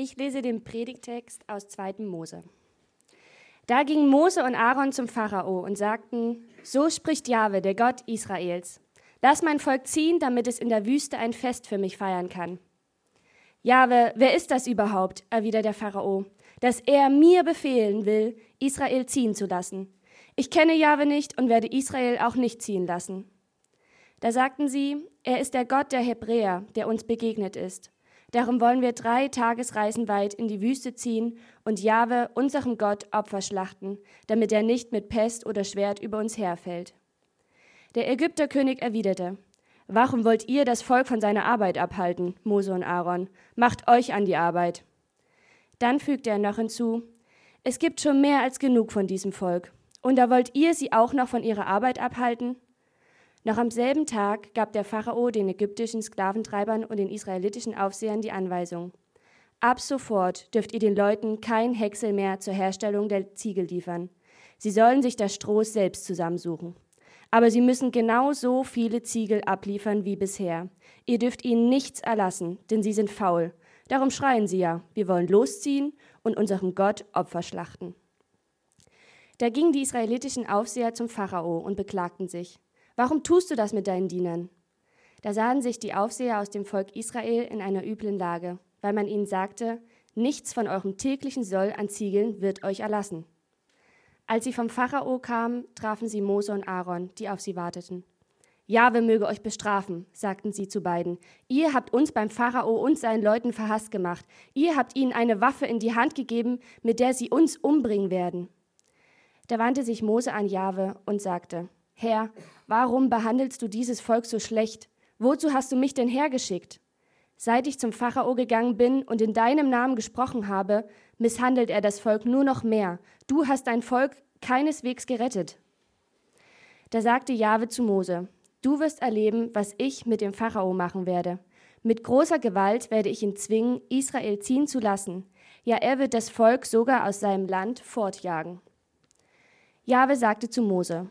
Ich lese den Predigtext aus 2. Mose. Da gingen Mose und Aaron zum Pharao und sagten: So spricht Jahwe, der Gott Israels: Lass mein Volk ziehen, damit es in der Wüste ein Fest für mich feiern kann. Jahwe, wer ist das überhaupt? erwidert der Pharao, dass er mir befehlen will, Israel ziehen zu lassen. Ich kenne Jahwe nicht und werde Israel auch nicht ziehen lassen. Da sagten sie: Er ist der Gott der Hebräer, der uns begegnet ist. Darum wollen wir drei Tagesreisen weit in die Wüste ziehen und Jahwe, unserem Gott, Opfer schlachten, damit er nicht mit Pest oder Schwert über uns herfällt. Der Ägypterkönig erwiderte, Warum wollt ihr das Volk von seiner Arbeit abhalten, Mose und Aaron? Macht euch an die Arbeit. Dann fügte er noch hinzu, Es gibt schon mehr als genug von diesem Volk. Und da wollt ihr sie auch noch von ihrer Arbeit abhalten? Noch am selben Tag gab der Pharao den ägyptischen Sklaventreibern und den israelitischen Aufsehern die Anweisung. Ab sofort dürft ihr den Leuten kein Häcksel mehr zur Herstellung der Ziegel liefern. Sie sollen sich das Stroh selbst zusammensuchen. Aber sie müssen genau so viele Ziegel abliefern wie bisher. Ihr dürft ihnen nichts erlassen, denn sie sind faul. Darum schreien sie ja, wir wollen losziehen und unserem Gott Opfer schlachten. Da gingen die israelitischen Aufseher zum Pharao und beklagten sich. Warum tust du das mit deinen Dienern? Da sahen sich die Aufseher aus dem Volk Israel in einer üblen Lage, weil man ihnen sagte, nichts von eurem täglichen Soll an Ziegeln wird euch erlassen. Als sie vom Pharao kamen, trafen sie Mose und Aaron, die auf sie warteten. Jahwe möge euch bestrafen, sagten sie zu beiden. Ihr habt uns beim Pharao und seinen Leuten verhasst gemacht. Ihr habt ihnen eine Waffe in die Hand gegeben, mit der sie uns umbringen werden. Da wandte sich Mose an Jahwe und sagte: Herr, warum behandelst du dieses Volk so schlecht? Wozu hast du mich denn hergeschickt? Seit ich zum Pharao gegangen bin und in deinem Namen gesprochen habe, misshandelt er das Volk nur noch mehr. Du hast dein Volk keineswegs gerettet. Da sagte Jahwe zu Mose: Du wirst erleben, was ich mit dem Pharao machen werde. Mit großer Gewalt werde ich ihn zwingen, Israel ziehen zu lassen. Ja, er wird das Volk sogar aus seinem Land fortjagen. Jahwe sagte zu Mose: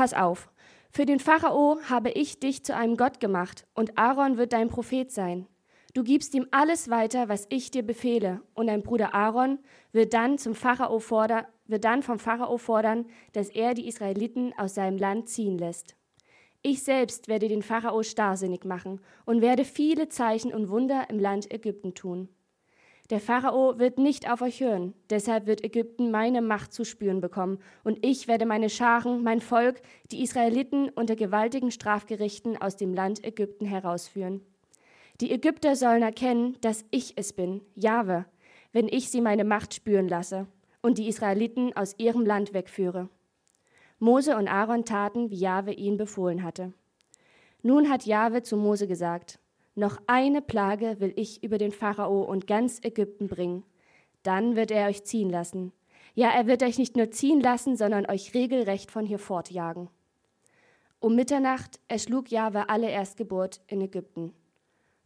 Pass auf, für den Pharao habe ich dich zu einem Gott gemacht, und Aaron wird dein Prophet sein. Du gibst ihm alles weiter, was ich dir befehle, und dein Bruder Aaron wird dann, zum Pharao fordern, wird dann vom Pharao fordern, dass er die Israeliten aus seinem Land ziehen lässt. Ich selbst werde den Pharao starrsinnig machen und werde viele Zeichen und Wunder im Land Ägypten tun. Der Pharao wird nicht auf euch hören, deshalb wird Ägypten meine Macht zu spüren bekommen, und ich werde meine Scharen, mein Volk, die Israeliten unter gewaltigen Strafgerichten aus dem Land Ägypten herausführen. Die Ägypter sollen erkennen, dass ich es bin, Jahwe, wenn ich sie meine Macht spüren lasse und die Israeliten aus ihrem Land wegführe. Mose und Aaron taten, wie Jahwe ihnen befohlen hatte. Nun hat Jahwe zu Mose gesagt, noch eine Plage will ich über den Pharao und ganz Ägypten bringen. Dann wird er euch ziehen lassen. Ja, er wird euch nicht nur ziehen lassen, sondern euch regelrecht von hier fortjagen. Um Mitternacht erschlug Jahwe alle Erstgeburt in Ägypten.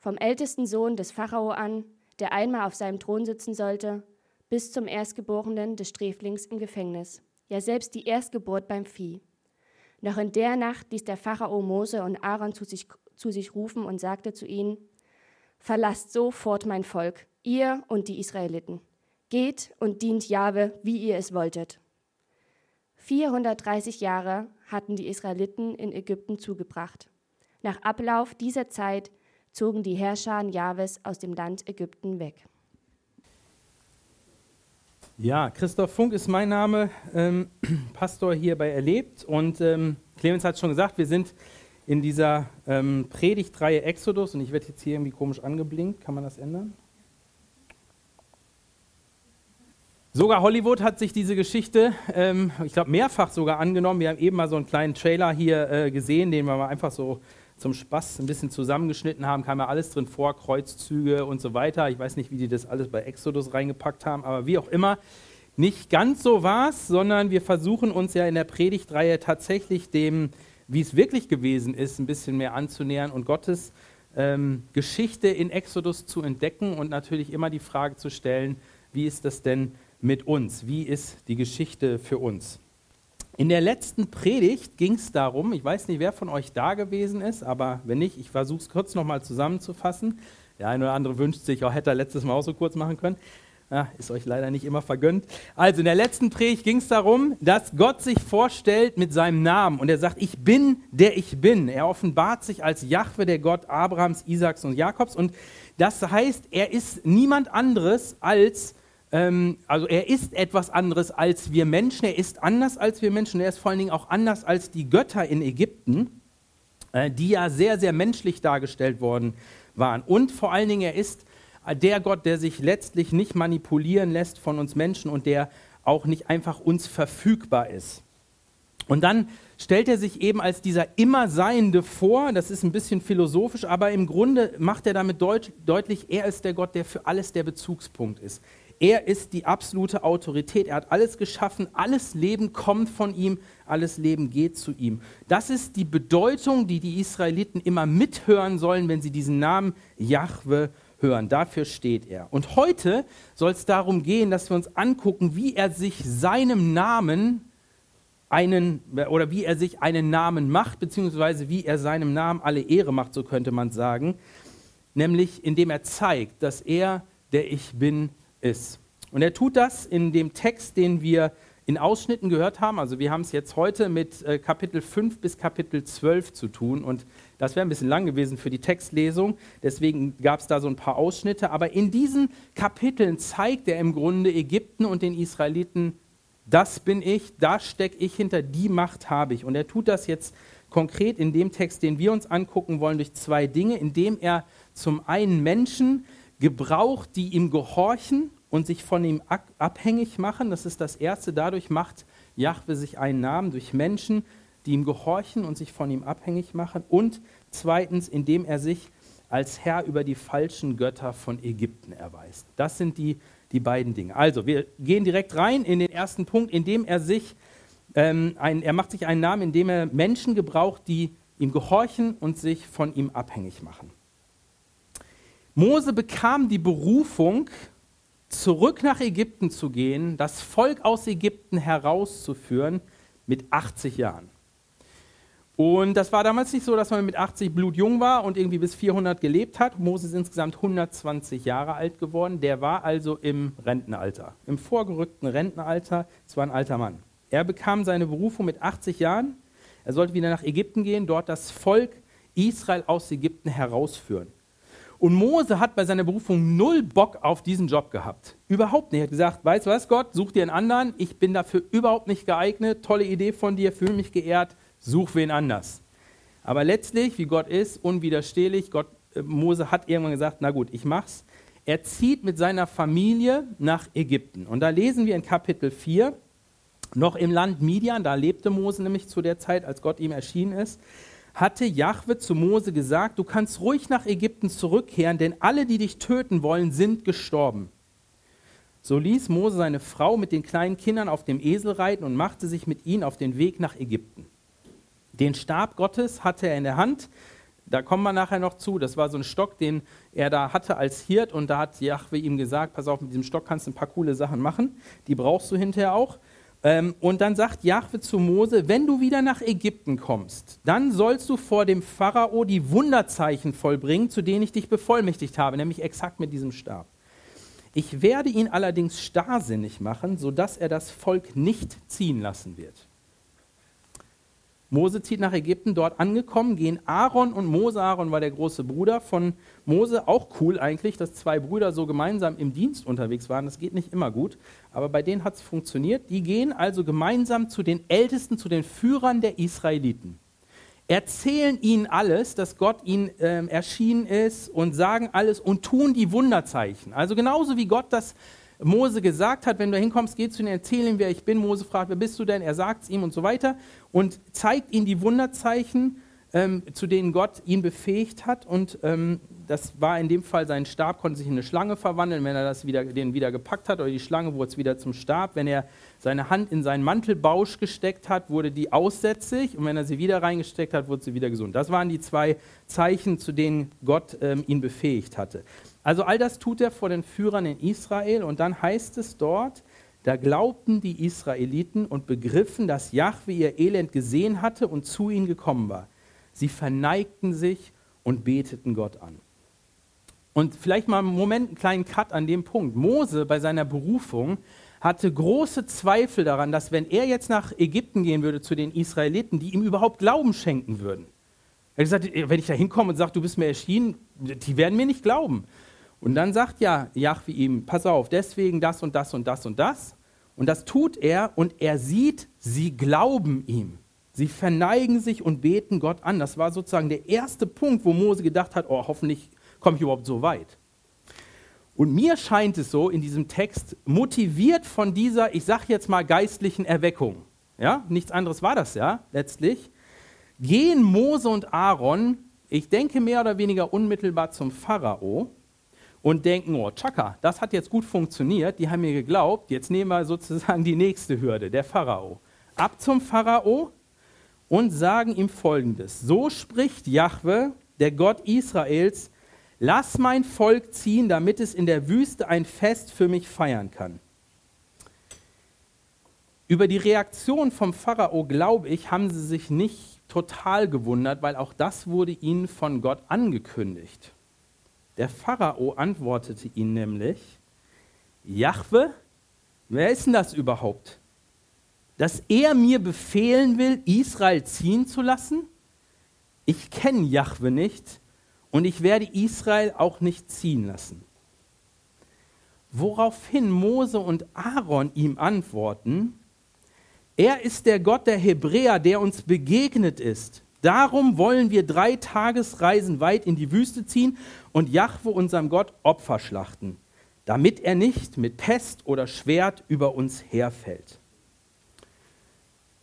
Vom ältesten Sohn des Pharao an, der einmal auf seinem Thron sitzen sollte, bis zum Erstgeborenen des Sträflings im Gefängnis. Ja, selbst die Erstgeburt beim Vieh. Noch in der Nacht ließ der Pharao Mose und Aaron zu sich zu sich rufen und sagte zu ihnen, Verlasst sofort mein Volk, ihr und die Israeliten. Geht und dient Jahwe, wie ihr es wolltet. 430 Jahre hatten die Israeliten in Ägypten zugebracht. Nach Ablauf dieser Zeit zogen die Herrscher Jahwes aus dem Land Ägypten weg. Ja, Christoph Funk ist mein Name, ähm, Pastor hier bei Erlebt. Und ähm, Clemens hat schon gesagt, wir sind in dieser ähm, Predigtreihe Exodus, und ich werde jetzt hier irgendwie komisch angeblinkt, kann man das ändern? Sogar Hollywood hat sich diese Geschichte, ähm, ich glaube, mehrfach sogar angenommen. Wir haben eben mal so einen kleinen Trailer hier äh, gesehen, den wir mal einfach so zum Spaß ein bisschen zusammengeschnitten haben. Kam ja alles drin vor, Kreuzzüge und so weiter. Ich weiß nicht, wie die das alles bei Exodus reingepackt haben, aber wie auch immer. Nicht ganz so war es, sondern wir versuchen uns ja in der Predigtreihe tatsächlich dem wie es wirklich gewesen ist, ein bisschen mehr anzunähern und Gottes ähm, Geschichte in Exodus zu entdecken und natürlich immer die Frage zu stellen, wie ist das denn mit uns? Wie ist die Geschichte für uns? In der letzten Predigt ging es darum, ich weiß nicht, wer von euch da gewesen ist, aber wenn nicht, ich versuche es kurz nochmal zusammenzufassen. Der eine oder andere wünscht sich, oh, hätte er letztes Mal auch so kurz machen können. Ja, ist euch leider nicht immer vergönnt. Also in der letzten Predigt ging es darum, dass Gott sich vorstellt mit seinem Namen und er sagt, ich bin der ich bin. Er offenbart sich als Jahwe, der Gott Abrahams, Isaaks und Jakobs und das heißt, er ist niemand anderes als, ähm, also er ist etwas anderes als wir Menschen, er ist anders als wir Menschen, er ist vor allen Dingen auch anders als die Götter in Ägypten, äh, die ja sehr, sehr menschlich dargestellt worden waren. Und vor allen Dingen, er ist der Gott, der sich letztlich nicht manipulieren lässt von uns Menschen und der auch nicht einfach uns verfügbar ist. Und dann stellt er sich eben als dieser Immerseiende vor, das ist ein bisschen philosophisch, aber im Grunde macht er damit deut deutlich, er ist der Gott, der für alles der Bezugspunkt ist. Er ist die absolute Autorität. Er hat alles geschaffen. Alles Leben kommt von ihm. Alles Leben geht zu ihm. Das ist die Bedeutung, die die Israeliten immer mithören sollen, wenn sie diesen Namen Jahwe hören. Dafür steht er. Und heute soll es darum gehen, dass wir uns angucken, wie er sich seinem Namen einen oder wie er sich einen Namen macht, beziehungsweise wie er seinem Namen alle Ehre macht, so könnte man sagen, nämlich indem er zeigt, dass er der Ich bin ist. Und er tut das in dem Text, den wir in Ausschnitten gehört haben. Also wir haben es jetzt heute mit äh, Kapitel 5 bis Kapitel 12 zu tun und das wäre ein bisschen lang gewesen für die Textlesung, deswegen gab es da so ein paar Ausschnitte. Aber in diesen Kapiteln zeigt er im Grunde Ägypten und den Israeliten, das bin ich, da stecke ich hinter, die Macht habe ich. Und er tut das jetzt konkret in dem Text, den wir uns angucken wollen, durch zwei Dinge, indem er zum einen Menschen gebraucht, die ihm gehorchen und sich von ihm abhängig machen. Das ist das Erste. Dadurch macht Jahwe sich einen Namen durch Menschen, die ihm gehorchen und sich von ihm abhängig machen. Und zweitens, indem er sich als Herr über die falschen Götter von Ägypten erweist. Das sind die, die beiden Dinge. Also, wir gehen direkt rein in den ersten Punkt, indem er sich, ähm, ein, er macht sich einen Namen, indem er Menschen gebraucht, die ihm gehorchen und sich von ihm abhängig machen. Mose bekam die Berufung, zurück nach Ägypten zu gehen, das Volk aus Ägypten herauszuführen mit 80 Jahren. Und das war damals nicht so, dass man mit 80 blutjung war und irgendwie bis 400 gelebt hat. Mose ist insgesamt 120 Jahre alt geworden. Der war also im Rentenalter, im vorgerückten Rentenalter. Es war ein alter Mann. Er bekam seine Berufung mit 80 Jahren. Er sollte wieder nach Ägypten gehen, dort das Volk Israel aus Ägypten herausführen. Und Mose hat bei seiner Berufung null Bock auf diesen Job gehabt. Überhaupt nicht. Er hat gesagt, weißt du was, Gott, such dir einen anderen. Ich bin dafür überhaupt nicht geeignet. Tolle Idee von dir, fühle mich geehrt such wen anders. Aber letztlich, wie Gott ist, unwiderstehlich, Gott, äh, Mose hat irgendwann gesagt, na gut, ich mach's. Er zieht mit seiner Familie nach Ägypten. Und da lesen wir in Kapitel 4, noch im Land Midian, da lebte Mose nämlich zu der Zeit, als Gott ihm erschienen ist, hatte Jahwe zu Mose gesagt, du kannst ruhig nach Ägypten zurückkehren, denn alle, die dich töten wollen, sind gestorben. So ließ Mose seine Frau mit den kleinen Kindern auf dem Esel reiten und machte sich mit ihnen auf den Weg nach Ägypten. Den Stab Gottes hatte er in der Hand. Da kommen wir nachher noch zu. Das war so ein Stock, den er da hatte als Hirt. Und da hat Jahwe ihm gesagt: Pass auf, mit diesem Stock kannst du ein paar coole Sachen machen. Die brauchst du hinterher auch. Ähm, und dann sagt Jahwe zu Mose: Wenn du wieder nach Ägypten kommst, dann sollst du vor dem Pharao die Wunderzeichen vollbringen, zu denen ich dich bevollmächtigt habe, nämlich exakt mit diesem Stab. Ich werde ihn allerdings starrsinnig machen, sodass er das Volk nicht ziehen lassen wird. Mose zieht nach Ägypten, dort angekommen, gehen Aaron und Mose. Aaron war der große Bruder von Mose. Auch cool eigentlich, dass zwei Brüder so gemeinsam im Dienst unterwegs waren. Das geht nicht immer gut, aber bei denen hat es funktioniert. Die gehen also gemeinsam zu den Ältesten, zu den Führern der Israeliten. Erzählen ihnen alles, dass Gott ihnen äh, erschienen ist und sagen alles und tun die Wunderzeichen. Also genauso wie Gott das Mose gesagt hat, wenn du hinkommst, geh zu ihm, erzähl ihm, wer ich bin. Mose fragt, wer bist du denn? Er sagt es ihm und so weiter und zeigt ihm die Wunderzeichen, ähm, zu denen Gott ihn befähigt hat. Und ähm, das war in dem Fall, sein Stab konnte sich in eine Schlange verwandeln, wenn er das wieder, den wieder gepackt hat, oder die Schlange wurde es wieder zum Stab. Wenn er seine Hand in seinen Mantelbausch gesteckt hat, wurde die aussätzig und wenn er sie wieder reingesteckt hat, wurde sie wieder gesund. Das waren die zwei Zeichen, zu denen Gott ähm, ihn befähigt hatte. Also all das tut er vor den Führern in Israel und dann heißt es dort, da glaubten die Israeliten und begriffen, dass Jahwe ihr Elend gesehen hatte und zu ihnen gekommen war. Sie verneigten sich und beteten Gott an. Und vielleicht mal einen Moment, einen kleinen Cut an dem Punkt. Mose bei seiner Berufung hatte große Zweifel daran, dass wenn er jetzt nach Ägypten gehen würde zu den Israeliten, die ihm überhaupt Glauben schenken würden. Er hat gesagt, wenn ich da hinkomme und sage, du bist mir erschienen, die werden mir nicht glauben. Und dann sagt ja Jahwe ihm, pass auf, deswegen das und das und das und das. Und das tut er und er sieht, sie glauben ihm. Sie verneigen sich und beten Gott an. Das war sozusagen der erste Punkt, wo Mose gedacht hat, oh, hoffentlich komme ich überhaupt so weit. Und mir scheint es so in diesem Text, motiviert von dieser, ich sage jetzt mal, geistlichen Erweckung, ja, nichts anderes war das ja letztlich, gehen Mose und Aaron, ich denke mehr oder weniger unmittelbar zum Pharao und denken, oh, tschakka, das hat jetzt gut funktioniert, die haben mir geglaubt, jetzt nehmen wir sozusagen die nächste Hürde, der Pharao. Ab zum Pharao und sagen ihm folgendes: So spricht Jahwe, der Gott Israels, lass mein Volk ziehen, damit es in der Wüste ein Fest für mich feiern kann. Über die Reaktion vom Pharao, glaube ich, haben sie sich nicht total gewundert, weil auch das wurde ihnen von Gott angekündigt. Der Pharao antwortete ihnen nämlich, Jahwe, wer ist denn das überhaupt? Dass er mir befehlen will, Israel ziehen zu lassen? Ich kenne Jahwe nicht und ich werde Israel auch nicht ziehen lassen. Woraufhin Mose und Aaron ihm antworten, er ist der Gott der Hebräer, der uns begegnet ist. Darum wollen wir drei Tagesreisen weit in die Wüste ziehen und Jahwe, unserem Gott, Opfer schlachten, damit er nicht mit Pest oder Schwert über uns herfällt.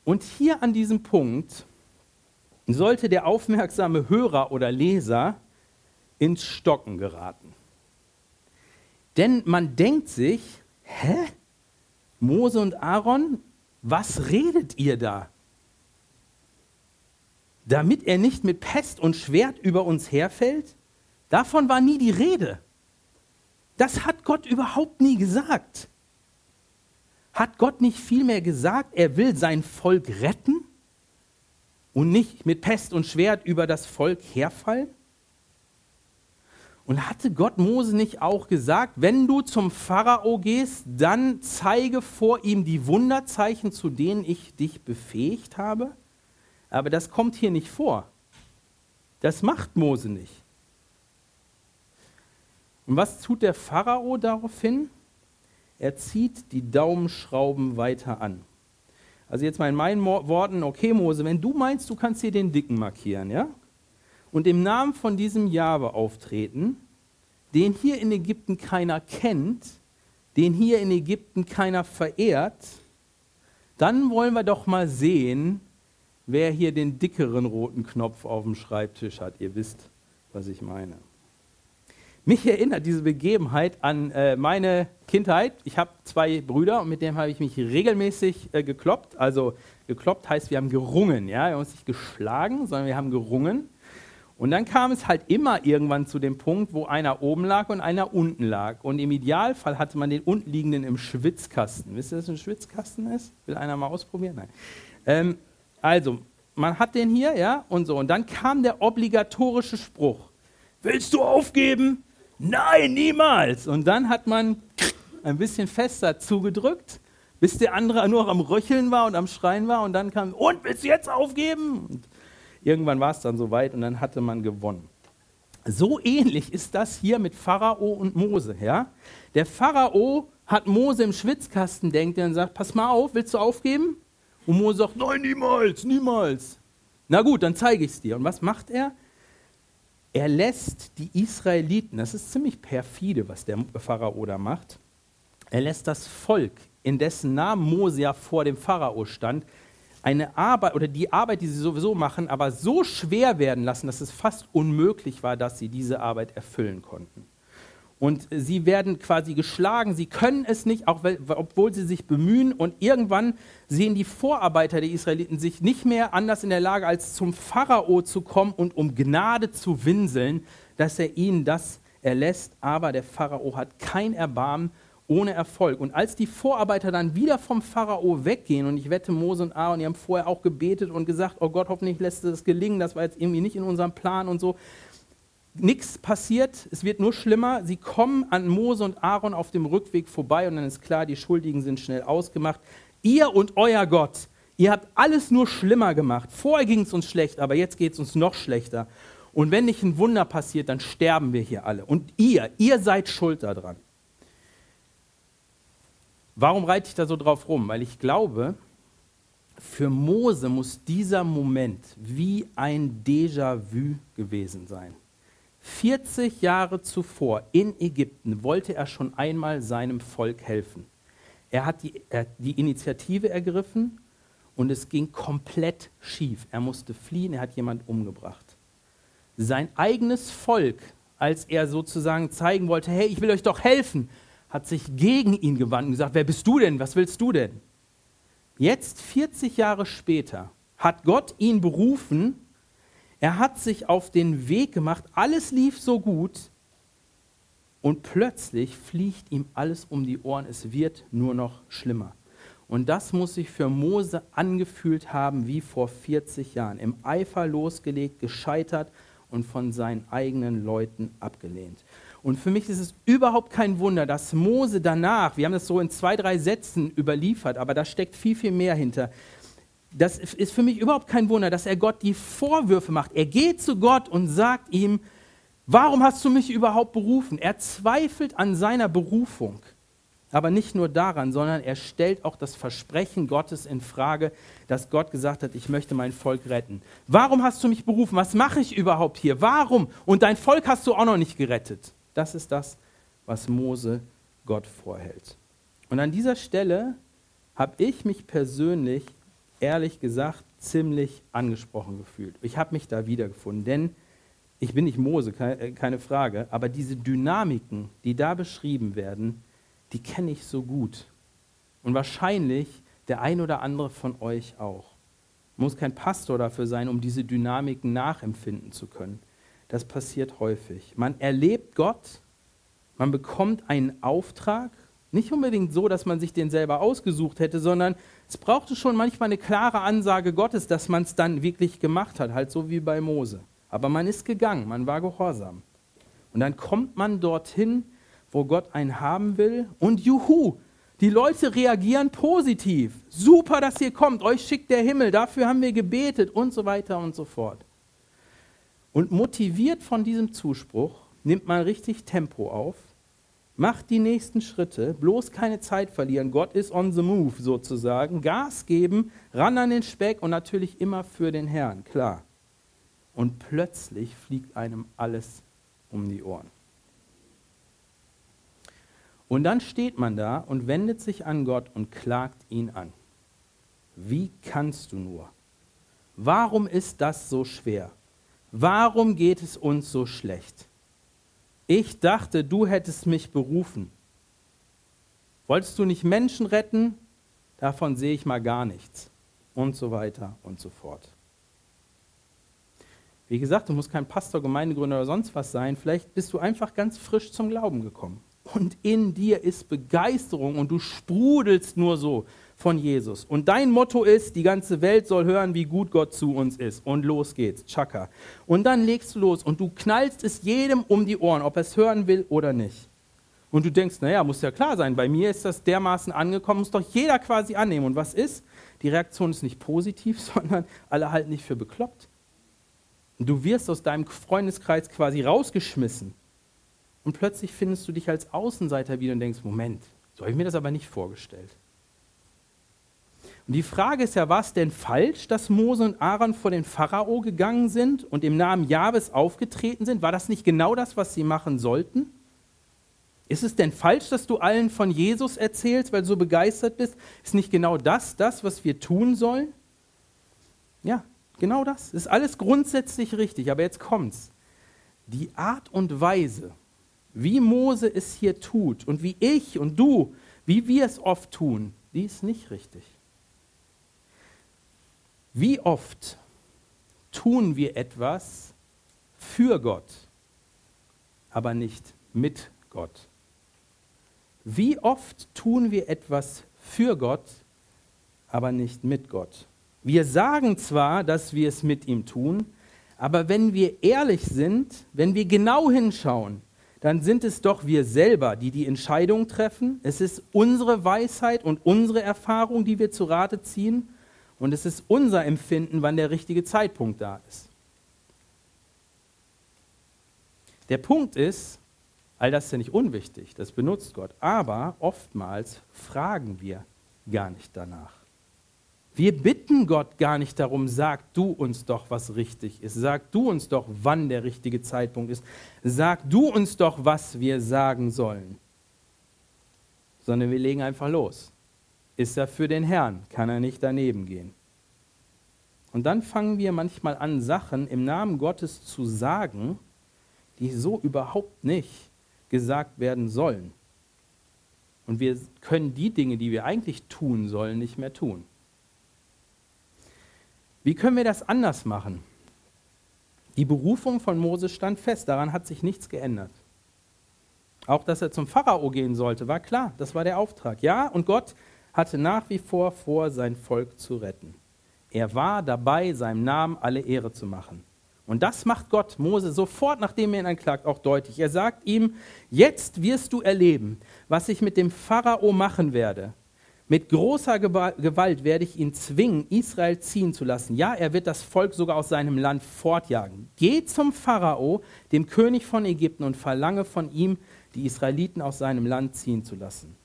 Und hier an diesem Punkt sollte der aufmerksame Hörer oder Leser ins Stocken geraten. Denn man denkt sich, hä? Mose und Aaron, was redet ihr da? Damit er nicht mit Pest und Schwert über uns herfällt? Davon war nie die Rede. Das hat Gott überhaupt nie gesagt. Hat Gott nicht vielmehr gesagt, er will sein Volk retten und nicht mit Pest und Schwert über das Volk herfallen? Und hatte Gott Mose nicht auch gesagt, wenn du zum Pharao gehst, dann zeige vor ihm die Wunderzeichen, zu denen ich dich befähigt habe? Aber das kommt hier nicht vor. Das macht Mose nicht. Und was tut der Pharao daraufhin? Er zieht die Daumenschrauben weiter an. Also jetzt mal in meinen Worten, okay Mose, wenn du meinst, du kannst hier den Dicken markieren, ja? Und im Namen von diesem Jahwe auftreten, den hier in Ägypten keiner kennt, den hier in Ägypten keiner verehrt, dann wollen wir doch mal sehen, wer hier den dickeren roten Knopf auf dem Schreibtisch hat. Ihr wisst, was ich meine. Mich erinnert diese Begebenheit an äh, meine Kindheit. Ich habe zwei Brüder und mit dem habe ich mich regelmäßig äh, gekloppt. Also gekloppt heißt, wir haben gerungen. Ja? Wir haben uns nicht geschlagen, sondern wir haben gerungen. Und dann kam es halt immer irgendwann zu dem Punkt, wo einer oben lag und einer unten lag. Und im Idealfall hatte man den untenliegenden im Schwitzkasten. Wisst ihr, was ein Schwitzkasten ist? Will einer mal ausprobieren? Nein. Ähm, also, man hat den hier, ja, und so. Und dann kam der obligatorische Spruch. Willst du aufgeben? Nein, niemals. Und dann hat man ein bisschen fester zugedrückt, bis der andere nur am Röcheln war und am Schreien war. Und dann kam, und willst du jetzt aufgeben? Und Irgendwann war es dann soweit und dann hatte man gewonnen. So ähnlich ist das hier mit Pharao und Mose. Ja? Der Pharao hat Mose im Schwitzkasten, denkt er und sagt, pass mal auf, willst du aufgeben? Und Mose sagt, nein, niemals, niemals. Na gut, dann zeige ich es dir. Und was macht er? Er lässt die Israeliten, das ist ziemlich perfide, was der Pharao da macht, er lässt das Volk, in dessen Namen Mose ja vor dem Pharao stand, eine Arbeit oder die Arbeit, die sie sowieso machen, aber so schwer werden lassen, dass es fast unmöglich war, dass sie diese Arbeit erfüllen konnten. Und sie werden quasi geschlagen, sie können es nicht, auch obwohl sie sich bemühen. Und irgendwann sehen die Vorarbeiter der Israeliten sich nicht mehr anders in der Lage, als zum Pharao zu kommen und um Gnade zu winseln, dass er ihnen das erlässt. Aber der Pharao hat kein Erbarmen ohne Erfolg. Und als die Vorarbeiter dann wieder vom Pharao weggehen, und ich wette, Mose und Aaron, die haben vorher auch gebetet und gesagt, oh Gott, hoffentlich lässt es gelingen, das war jetzt irgendwie nicht in unserem Plan und so. nichts passiert, es wird nur schlimmer. Sie kommen an Mose und Aaron auf dem Rückweg vorbei und dann ist klar, die Schuldigen sind schnell ausgemacht. Ihr und euer Gott, ihr habt alles nur schlimmer gemacht. Vorher ging es uns schlecht, aber jetzt geht es uns noch schlechter. Und wenn nicht ein Wunder passiert, dann sterben wir hier alle. Und ihr, ihr seid schuld daran. Warum reite ich da so drauf rum? Weil ich glaube, für Mose muss dieser Moment wie ein Déjà-vu gewesen sein. 40 Jahre zuvor in Ägypten wollte er schon einmal seinem Volk helfen. Er hat die, er, die Initiative ergriffen und es ging komplett schief. Er musste fliehen, er hat jemand umgebracht. Sein eigenes Volk, als er sozusagen zeigen wollte, hey, ich will euch doch helfen, hat sich gegen ihn gewandt und gesagt, wer bist du denn? Was willst du denn? Jetzt, 40 Jahre später, hat Gott ihn berufen, er hat sich auf den Weg gemacht, alles lief so gut und plötzlich fliegt ihm alles um die Ohren, es wird nur noch schlimmer. Und das muss sich für Mose angefühlt haben wie vor 40 Jahren, im Eifer losgelegt, gescheitert und von seinen eigenen Leuten abgelehnt. Und für mich ist es überhaupt kein Wunder, dass Mose danach, wir haben das so in zwei, drei Sätzen überliefert, aber da steckt viel, viel mehr hinter. Das ist für mich überhaupt kein Wunder, dass er Gott die Vorwürfe macht. Er geht zu Gott und sagt ihm, warum hast du mich überhaupt berufen? Er zweifelt an seiner Berufung. Aber nicht nur daran, sondern er stellt auch das Versprechen Gottes in Frage, dass Gott gesagt hat, ich möchte mein Volk retten. Warum hast du mich berufen? Was mache ich überhaupt hier? Warum? Und dein Volk hast du auch noch nicht gerettet. Das ist das, was Mose Gott vorhält. Und an dieser Stelle habe ich mich persönlich, ehrlich gesagt, ziemlich angesprochen gefühlt. Ich habe mich da wiedergefunden, denn ich bin nicht Mose, äh, keine Frage, aber diese Dynamiken, die da beschrieben werden, die kenne ich so gut. Und wahrscheinlich der ein oder andere von euch auch. Muss kein Pastor dafür sein, um diese Dynamiken nachempfinden zu können. Das passiert häufig. Man erlebt Gott, man bekommt einen Auftrag, nicht unbedingt so, dass man sich den selber ausgesucht hätte, sondern es brauchte schon manchmal eine klare Ansage Gottes, dass man es dann wirklich gemacht hat, halt so wie bei Mose. Aber man ist gegangen, man war gehorsam. Und dann kommt man dorthin, wo Gott einen haben will und juhu, die Leute reagieren positiv. Super, dass ihr kommt, euch schickt der Himmel, dafür haben wir gebetet und so weiter und so fort. Und motiviert von diesem Zuspruch nimmt man richtig Tempo auf, macht die nächsten Schritte, bloß keine Zeit verlieren. Gott ist on the move sozusagen. Gas geben, ran an den Speck und natürlich immer für den Herrn, klar. Und plötzlich fliegt einem alles um die Ohren. Und dann steht man da und wendet sich an Gott und klagt ihn an. Wie kannst du nur? Warum ist das so schwer? Warum geht es uns so schlecht? Ich dachte, du hättest mich berufen. Wolltest du nicht Menschen retten? Davon sehe ich mal gar nichts. Und so weiter und so fort. Wie gesagt, du musst kein Pastor, Gemeindegründer oder sonst was sein. Vielleicht bist du einfach ganz frisch zum Glauben gekommen. Und in dir ist Begeisterung und du sprudelst nur so von Jesus. Und dein Motto ist, die ganze Welt soll hören, wie gut Gott zu uns ist. Und los geht's, Chaka. Und dann legst du los und du knallst es jedem um die Ohren, ob er es hören will oder nicht. Und du denkst, naja, muss ja klar sein, bei mir ist das dermaßen angekommen, muss doch jeder quasi annehmen. Und was ist? Die Reaktion ist nicht positiv, sondern alle halten dich für bekloppt. Und du wirst aus deinem Freundeskreis quasi rausgeschmissen. Und plötzlich findest du dich als Außenseiter wieder und denkst, Moment, so habe ich mir das aber nicht vorgestellt. Und die Frage ist ja, war es denn falsch, dass Mose und Aaron vor den Pharao gegangen sind und im Namen Jahwes aufgetreten sind? War das nicht genau das, was sie machen sollten? Ist es denn falsch, dass du allen von Jesus erzählst, weil du so begeistert bist? Ist nicht genau das das, was wir tun sollen? Ja, genau das. Ist alles grundsätzlich richtig, aber jetzt kommt's. Die Art und Weise, wie Mose es hier tut und wie ich und du, wie wir es oft tun, die ist nicht richtig. Wie oft tun wir etwas für Gott, aber nicht mit Gott? Wie oft tun wir etwas für Gott, aber nicht mit Gott? Wir sagen zwar, dass wir es mit ihm tun, Aber wenn wir ehrlich sind, wenn wir genau hinschauen, dann sind es doch wir selber, die die Entscheidung treffen. Es ist unsere Weisheit und unsere Erfahrung, die wir zu Rate ziehen. Und es ist unser Empfinden, wann der richtige Zeitpunkt da ist. Der Punkt ist, all das ist ja nicht unwichtig, das benutzt Gott, aber oftmals fragen wir gar nicht danach. Wir bitten Gott gar nicht darum, sag du uns doch, was richtig ist. Sag du uns doch, wann der richtige Zeitpunkt ist. Sag du uns doch, was wir sagen sollen. Sondern wir legen einfach los. Ist er für den Herrn? Kann er nicht daneben gehen? Und dann fangen wir manchmal an, Sachen im Namen Gottes zu sagen, die so überhaupt nicht gesagt werden sollen. Und wir können die Dinge, die wir eigentlich tun sollen, nicht mehr tun. Wie können wir das anders machen? Die Berufung von Moses stand fest, daran hat sich nichts geändert. Auch dass er zum Pharao gehen sollte, war klar, das war der Auftrag. Ja, und Gott hatte nach wie vor vor, sein Volk zu retten. Er war dabei, seinem Namen alle Ehre zu machen. Und das macht Gott Mose sofort, nachdem er ihn anklagt, auch deutlich. Er sagt ihm, jetzt wirst du erleben, was ich mit dem Pharao machen werde. Mit großer Gewalt werde ich ihn zwingen, Israel ziehen zu lassen. Ja, er wird das Volk sogar aus seinem Land fortjagen. Geh zum Pharao, dem König von Ägypten, und verlange von ihm, die Israeliten aus seinem Land ziehen zu lassen.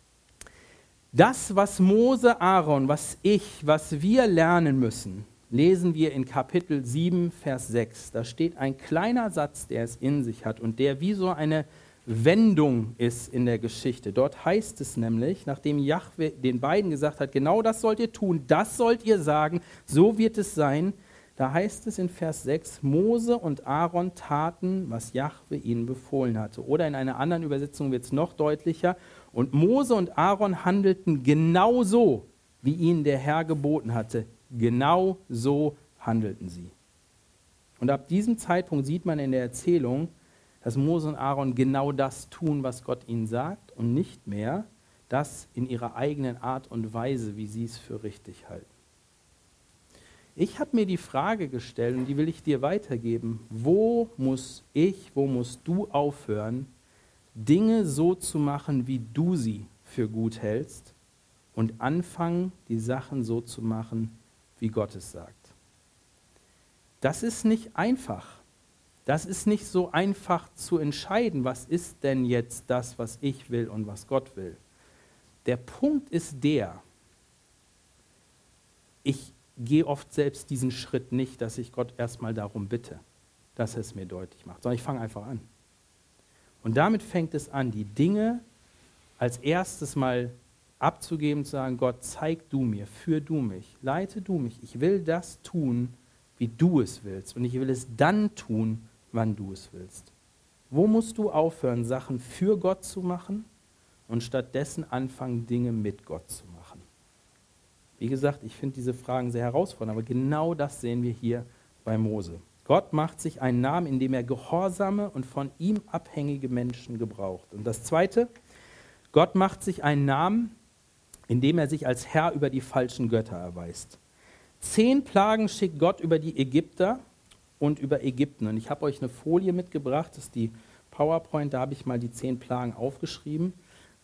Das, was Mose, Aaron, was ich, was wir lernen müssen, lesen wir in Kapitel 7, Vers 6. Da steht ein kleiner Satz, der es in sich hat und der wie so eine Wendung ist in der Geschichte. Dort heißt es nämlich, nachdem Jahwe den beiden gesagt hat, genau das sollt ihr tun, das sollt ihr sagen, so wird es sein, da heißt es in Vers 6, Mose und Aaron taten, was Jahwe ihnen befohlen hatte. Oder in einer anderen Übersetzung wird es noch deutlicher, und Mose und Aaron handelten genau so, wie ihnen der Herr geboten hatte. Genau so handelten sie. Und ab diesem Zeitpunkt sieht man in der Erzählung, dass Mose und Aaron genau das tun, was Gott ihnen sagt und nicht mehr das in ihrer eigenen Art und Weise, wie sie es für richtig halten. Ich habe mir die Frage gestellt und die will ich dir weitergeben. Wo muss ich, wo musst du aufhören, Dinge so zu machen, wie du sie für gut hältst und anfangen, die Sachen so zu machen, wie Gott es sagt? Das ist nicht einfach. Das ist nicht so einfach zu entscheiden, was ist denn jetzt das, was ich will und was Gott will. Der Punkt ist der, ich gehe oft selbst diesen Schritt nicht, dass ich Gott erstmal darum bitte, dass er es mir deutlich macht, sondern ich fange einfach an. Und damit fängt es an, die Dinge als erstes mal abzugeben, zu sagen, Gott, zeig du mir, führ du mich, leite du mich. Ich will das tun, wie du es willst. Und ich will es dann tun, wann du es willst. Wo musst du aufhören, Sachen für Gott zu machen und stattdessen anfangen, Dinge mit Gott zu machen? Wie gesagt, ich finde diese Fragen sehr herausfordernd, aber genau das sehen wir hier bei Mose. Gott macht sich einen Namen, indem er gehorsame und von ihm abhängige Menschen gebraucht. Und das Zweite, Gott macht sich einen Namen, indem er sich als Herr über die falschen Götter erweist. Zehn Plagen schickt Gott über die Ägypter und über Ägypten. Und ich habe euch eine Folie mitgebracht, das ist die PowerPoint, da habe ich mal die zehn Plagen aufgeschrieben.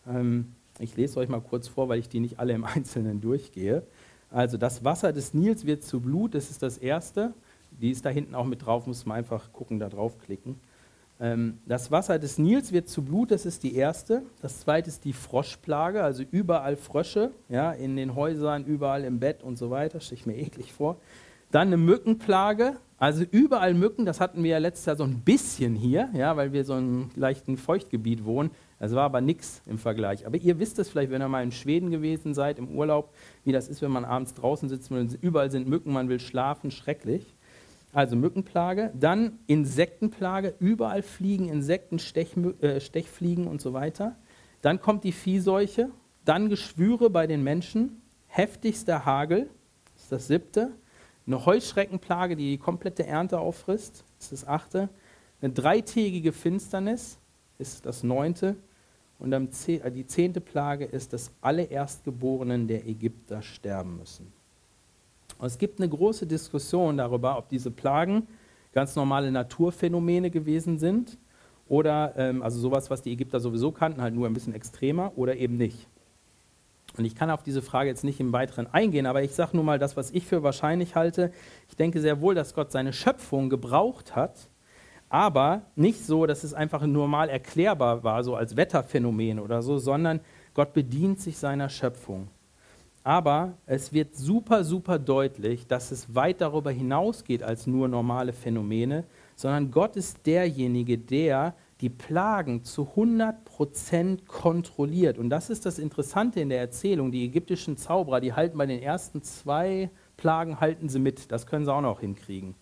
Ähm, ich lese euch mal kurz vor, weil ich die nicht alle im Einzelnen durchgehe. Also das Wasser des Nils wird zu Blut, das ist das Erste. Die ist da hinten auch mit drauf, muss man einfach gucken, da draufklicken. Ähm, das Wasser des Nils wird zu Blut, das ist die erste. Das zweite ist die Froschplage, also überall Frösche, ja, in den Häusern, überall im Bett und so weiter, stelle ich mir eklig vor. Dann eine Mückenplage, also überall Mücken, das hatten wir ja letztes Jahr so ein bisschen hier, ja, weil wir so in leichten Feuchtgebiet wohnen. Das war aber nichts im Vergleich. Aber ihr wisst es vielleicht, wenn ihr mal in Schweden gewesen seid, im Urlaub, wie das ist, wenn man abends draußen sitzt und überall sind Mücken, man will schlafen, schrecklich. Also Mückenplage, dann Insektenplage, überall fliegen Insekten, Stechmü äh, Stechfliegen und so weiter. Dann kommt die Viehseuche, dann Geschwüre bei den Menschen, heftigster Hagel, das ist das siebte. Eine Heuschreckenplage, die die komplette Ernte auffrisst, ist das achte. Eine dreitägige Finsternis ist das neunte. Und äh, die zehnte Plage ist, dass alle Erstgeborenen der Ägypter sterben müssen. Und es gibt eine große Diskussion darüber, ob diese Plagen ganz normale Naturphänomene gewesen sind oder ähm, also sowas, was die Ägypter sowieso kannten, halt nur ein bisschen extremer oder eben nicht. Und ich kann auf diese Frage jetzt nicht im Weiteren eingehen, aber ich sage nur mal das, was ich für wahrscheinlich halte. Ich denke sehr wohl, dass Gott seine Schöpfung gebraucht hat, aber nicht so, dass es einfach normal erklärbar war, so als Wetterphänomen oder so, sondern Gott bedient sich seiner Schöpfung. Aber es wird super, super deutlich, dass es weit darüber hinausgeht als nur normale Phänomene, sondern Gott ist derjenige, der die Plagen zu 100% kontrolliert. Und das ist das Interessante in der Erzählung. Die ägyptischen Zauberer, die halten bei den ersten zwei Plagen, halten sie mit. Das können sie auch noch hinkriegen.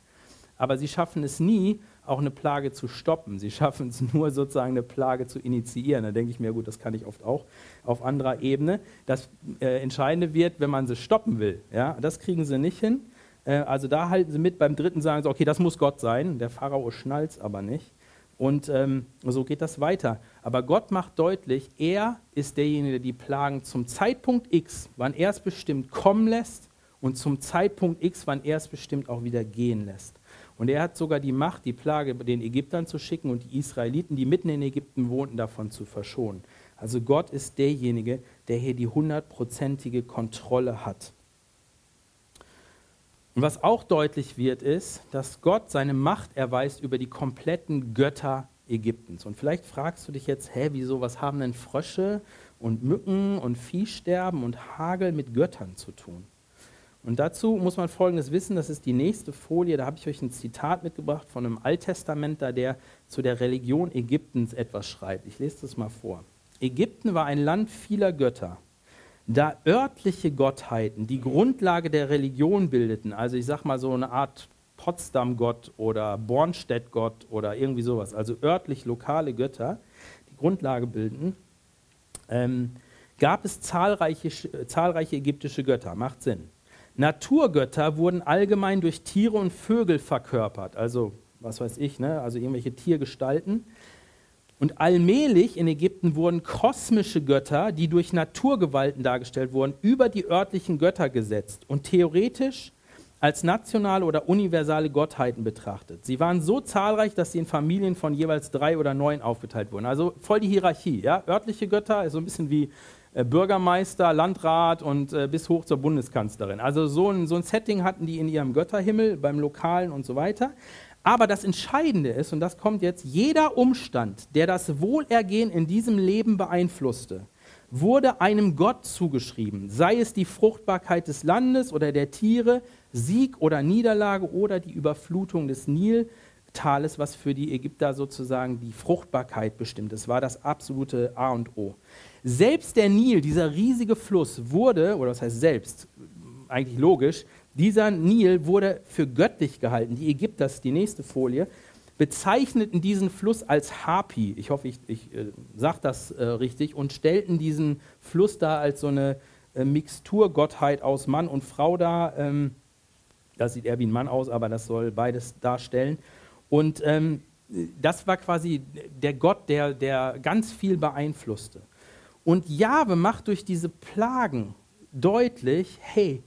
Aber sie schaffen es nie, auch eine Plage zu stoppen. Sie schaffen es nur sozusagen eine Plage zu initiieren. Da denke ich mir, gut, das kann ich oft auch auf anderer Ebene. Das äh, Entscheidende wird, wenn man sie stoppen will. Ja? Das kriegen sie nicht hin. Äh, also da halten sie mit. Beim dritten sagen sie, okay, das muss Gott sein. Der Pharao schnallt es aber nicht. Und ähm, so geht das weiter. Aber Gott macht deutlich, er ist derjenige, der die Plagen zum Zeitpunkt X, wann er es bestimmt, kommen lässt und zum Zeitpunkt X, wann er es bestimmt, auch wieder gehen lässt. Und er hat sogar die Macht, die Plage den Ägyptern zu schicken und die Israeliten, die mitten in Ägypten wohnten, davon zu verschonen. Also Gott ist derjenige, der hier die hundertprozentige Kontrolle hat. Und was auch deutlich wird, ist, dass Gott seine Macht erweist über die kompletten Götter Ägyptens. Und vielleicht fragst du dich jetzt, hä, wieso, was haben denn Frösche und Mücken und Viehsterben und Hagel mit Göttern zu tun? Und dazu muss man Folgendes wissen, das ist die nächste Folie, da habe ich euch ein Zitat mitgebracht von einem Alttestamentler, der zu der Religion Ägyptens etwas schreibt. Ich lese das mal vor. Ägypten war ein Land vieler Götter da örtliche Gottheiten die Grundlage der Religion bildeten, also ich sage mal so eine Art Potsdam-Gott oder Bornstedt-Gott oder irgendwie sowas, also örtlich lokale Götter, die Grundlage bilden, ähm, gab es zahlreiche, zahlreiche ägyptische Götter, macht Sinn. Naturgötter wurden allgemein durch Tiere und Vögel verkörpert, also was weiß ich, ne? also irgendwelche Tiergestalten. Und allmählich in Ägypten wurden kosmische Götter, die durch Naturgewalten dargestellt wurden, über die örtlichen Götter gesetzt und theoretisch als nationale oder universale Gottheiten betrachtet. Sie waren so zahlreich, dass sie in Familien von jeweils drei oder neun aufgeteilt wurden. Also voll die Hierarchie. Ja? Örtliche Götter, so ein bisschen wie äh, Bürgermeister, Landrat und äh, bis hoch zur Bundeskanzlerin. Also so ein, so ein Setting hatten die in ihrem Götterhimmel, beim Lokalen und so weiter. Aber das Entscheidende ist, und das kommt jetzt, jeder Umstand, der das Wohlergehen in diesem Leben beeinflusste, wurde einem Gott zugeschrieben, sei es die Fruchtbarkeit des Landes oder der Tiere, Sieg oder Niederlage oder die Überflutung des Niltales, was für die Ägypter sozusagen die Fruchtbarkeit bestimmt. Das war das absolute A und O. Selbst der Nil, dieser riesige Fluss, wurde, oder was heißt selbst, eigentlich logisch, dieser Nil wurde für göttlich gehalten. Die Ägypter, die nächste Folie, bezeichneten diesen Fluss als Hapi. Ich hoffe, ich, ich äh, sage das äh, richtig. Und stellten diesen Fluss da als so eine äh, Mixturgottheit aus Mann und Frau dar. Ähm, das sieht eher wie ein Mann aus, aber das soll beides darstellen. Und ähm, das war quasi der Gott, der, der ganz viel beeinflusste. Und Jahwe macht durch diese Plagen deutlich, hey,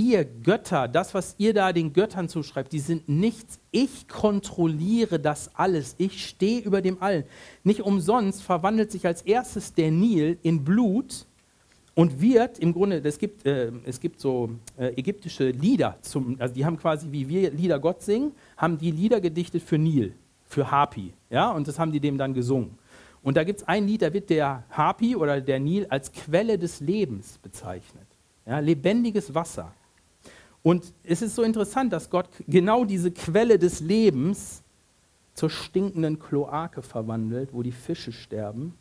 ihr Götter, das, was ihr da den Göttern zuschreibt, die sind nichts. Ich kontrolliere das alles. Ich stehe über dem Allen. Nicht umsonst verwandelt sich als erstes der Nil in Blut und wird im Grunde, es gibt, äh, es gibt so äh, ägyptische Lieder, zum, also die haben quasi, wie wir Lieder Gott singen, haben die Lieder gedichtet für Nil, für Hapi. Ja? Und das haben die dem dann gesungen. Und da gibt es ein Lied, da wird der Hapi oder der Nil als Quelle des Lebens bezeichnet. Ja? Lebendiges Wasser. Und es ist so interessant, dass Gott genau diese Quelle des Lebens zur stinkenden Kloake verwandelt, wo die Fische sterben.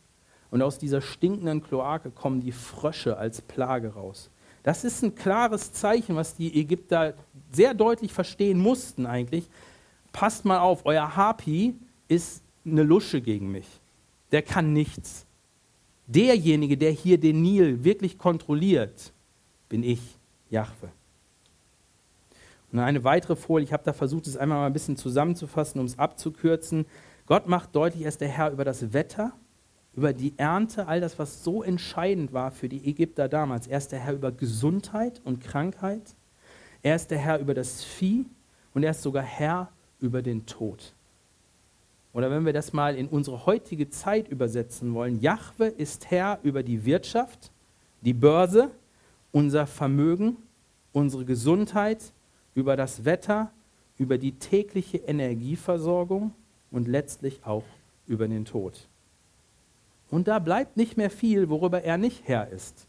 Und aus dieser stinkenden Kloake kommen die Frösche als Plage raus. Das ist ein klares Zeichen, was die Ägypter sehr deutlich verstehen mussten eigentlich. Passt mal auf, euer Hapi ist eine Lusche gegen mich. Der kann nichts. Derjenige, der hier den Nil wirklich kontrolliert, bin ich, Jahwe. Eine weitere Folie, ich habe da versucht, es einmal mal ein bisschen zusammenzufassen, um es abzukürzen. Gott macht deutlich, er ist der Herr über das Wetter, über die Ernte, all das, was so entscheidend war für die Ägypter damals. Er ist der Herr über Gesundheit und Krankheit. Er ist der Herr über das Vieh und er ist sogar Herr über den Tod. Oder wenn wir das mal in unsere heutige Zeit übersetzen wollen, Jahwe ist Herr über die Wirtschaft, die Börse, unser Vermögen, unsere Gesundheit, über das Wetter, über die tägliche Energieversorgung und letztlich auch über den Tod. Und da bleibt nicht mehr viel, worüber er nicht Herr ist.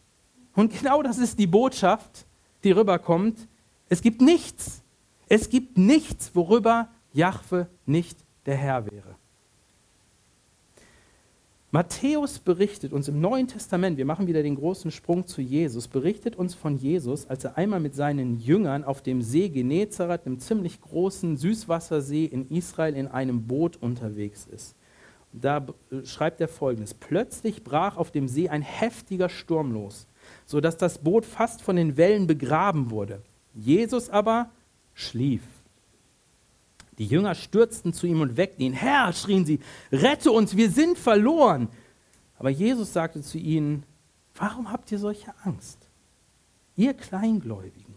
Und genau das ist die Botschaft, die rüberkommt. Es gibt nichts. Es gibt nichts, worüber Jahwe nicht der Herr wäre. Matthäus berichtet uns im Neuen Testament, wir machen wieder den großen Sprung zu Jesus, berichtet uns von Jesus, als er einmal mit seinen Jüngern auf dem See Genezareth, einem ziemlich großen Süßwassersee in Israel, in einem Boot unterwegs ist. Da schreibt er folgendes: Plötzlich brach auf dem See ein heftiger Sturm los, sodass das Boot fast von den Wellen begraben wurde. Jesus aber schlief. Die Jünger stürzten zu ihm und weckten ihn. Herr, schrien sie, rette uns, wir sind verloren. Aber Jesus sagte zu ihnen, warum habt ihr solche Angst? Ihr Kleingläubigen.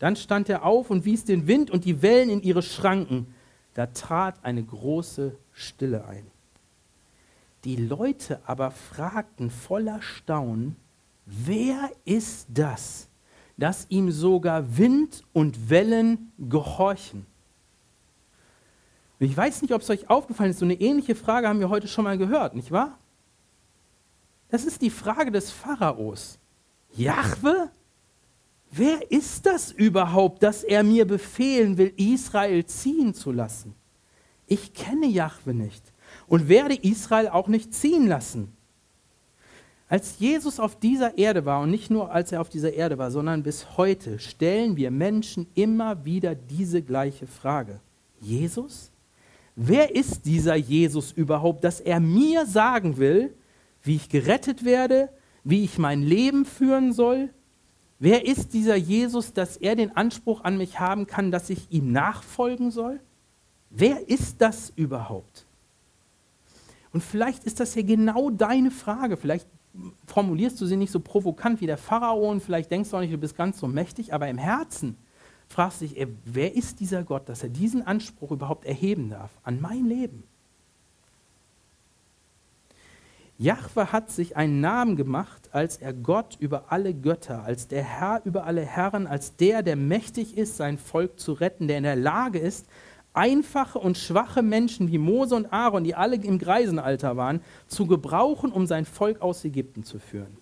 Dann stand er auf und wies den Wind und die Wellen in ihre Schranken. Da trat eine große Stille ein. Die Leute aber fragten voller Staunen, wer ist das, dass ihm sogar Wind und Wellen gehorchen? Und ich weiß nicht, ob es euch aufgefallen ist, so eine ähnliche Frage haben wir heute schon mal gehört, nicht wahr? Das ist die Frage des Pharaos. Jahwe? Wer ist das überhaupt, dass er mir befehlen will, Israel ziehen zu lassen? Ich kenne Jahwe nicht und werde Israel auch nicht ziehen lassen. Als Jesus auf dieser Erde war und nicht nur als er auf dieser Erde war, sondern bis heute stellen wir Menschen immer wieder diese gleiche Frage. Jesus? Wer ist dieser Jesus überhaupt, dass er mir sagen will, wie ich gerettet werde, wie ich mein Leben führen soll? Wer ist dieser Jesus, dass er den Anspruch an mich haben kann, dass ich ihm nachfolgen soll? Wer ist das überhaupt? Und vielleicht ist das ja genau deine Frage. Vielleicht formulierst du sie nicht so provokant wie der Pharao und vielleicht denkst du auch nicht, du bist ganz so mächtig, aber im Herzen fragst dich, ey, wer ist dieser Gott, dass er diesen Anspruch überhaupt erheben darf an mein Leben? Jahwe hat sich einen Namen gemacht, als er Gott über alle Götter, als der Herr über alle Herren, als der, der mächtig ist, sein Volk zu retten, der in der Lage ist, einfache und schwache Menschen wie Mose und Aaron, die alle im Greisenalter waren, zu gebrauchen, um sein Volk aus Ägypten zu führen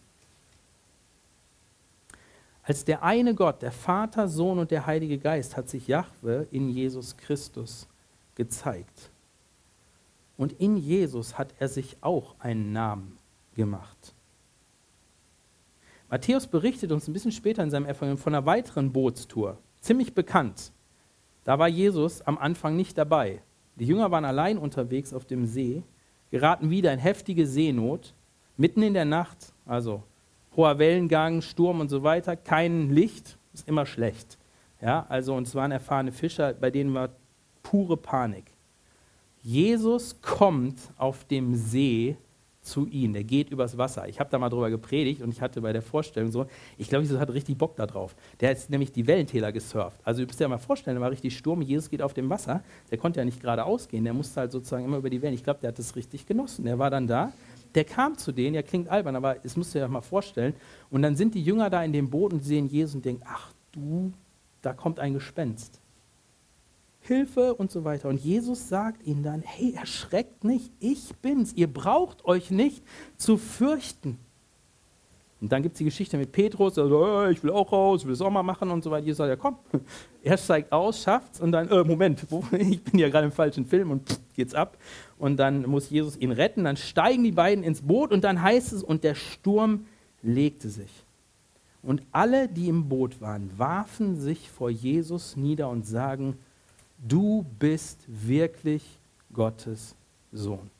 als der eine Gott, der Vater, Sohn und der Heilige Geist, hat sich Jahwe in Jesus Christus gezeigt. Und in Jesus hat er sich auch einen Namen gemacht. Matthäus berichtet uns ein bisschen später in seinem Evangelium von einer weiteren Bootstour, ziemlich bekannt. Da war Jesus am Anfang nicht dabei. Die Jünger waren allein unterwegs auf dem See, geraten wieder in heftige Seenot, mitten in der Nacht, also hoher Wellengang, Sturm und so weiter, kein Licht, ist immer schlecht. Ja, also und es waren erfahrene Fischer, bei denen war pure Panik. Jesus kommt auf dem See zu ihnen. Der geht übers Wasser. Ich habe da mal drüber gepredigt und ich hatte bei der Vorstellung so, ich glaube, Jesus hat richtig Bock da drauf. Der hat nämlich die Wellentäler gesurft. Also du musst dir mal vorstellen, da war richtig Sturm, Jesus geht auf dem Wasser. Der konnte ja nicht geradeaus gehen, der musste halt sozusagen immer über die Wellen. Ich glaube, der hat das richtig genossen. Der war dann da der kam zu denen, ja klingt albern, aber das musst du dir mal vorstellen. Und dann sind die Jünger da in dem Boot und sehen Jesus und denken, ach du, da kommt ein Gespenst. Hilfe und so weiter. Und Jesus sagt ihnen dann, hey, erschreckt nicht, ich bin's. Ihr braucht euch nicht zu fürchten. Und dann gibt es die Geschichte mit Petrus, der sagt, ich will auch raus, ich will es auch mal machen und so weiter. Jesus sagt, ja komm, er steigt aus, schafft's und dann, äh, Moment, ich bin ja gerade im falschen Film und pff, geht's ab. Und dann muss Jesus ihn retten, dann steigen die beiden ins Boot und dann heißt es, und der Sturm legte sich. Und alle, die im Boot waren, warfen sich vor Jesus nieder und sagen, du bist wirklich Gottes Sohn.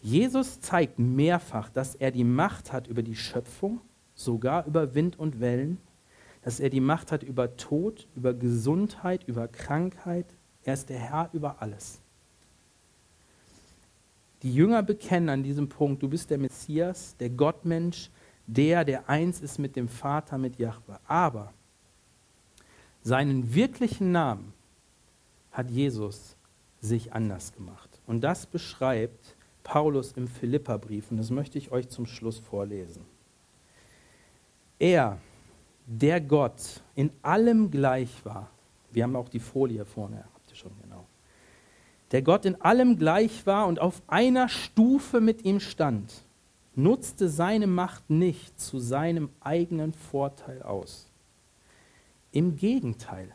Jesus zeigt mehrfach, dass er die Macht hat über die Schöpfung, sogar über Wind und Wellen, dass er die Macht hat über Tod, über Gesundheit, über Krankheit. Er ist der Herr über alles. Die Jünger bekennen an diesem Punkt, du bist der Messias, der Gottmensch, der, der eins ist mit dem Vater, mit Jahwe. Aber seinen wirklichen Namen hat Jesus sich anders gemacht. Und das beschreibt Paulus im Philipperbrief. Und das möchte ich euch zum Schluss vorlesen. Er, der Gott in allem gleich war, wir haben auch die Folie vorne, habt ihr schon genau, der Gott in allem gleich war und auf einer Stufe mit ihm stand, nutzte seine Macht nicht zu seinem eigenen Vorteil aus. Im Gegenteil,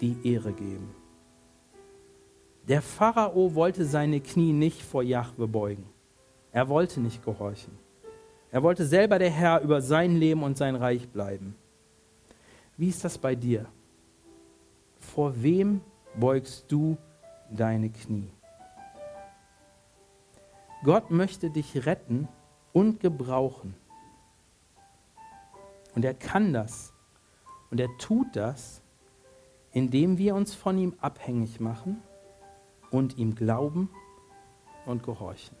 die Ehre geben. Der Pharao wollte seine Knie nicht vor Jahwe beugen. Er wollte nicht gehorchen. Er wollte selber der Herr über sein Leben und sein Reich bleiben. Wie ist das bei dir? Vor wem beugst du deine Knie? Gott möchte dich retten und gebrauchen. Und er kann das. Und er tut das, indem wir uns von ihm abhängig machen und ihm glauben und gehorchen.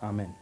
Amen.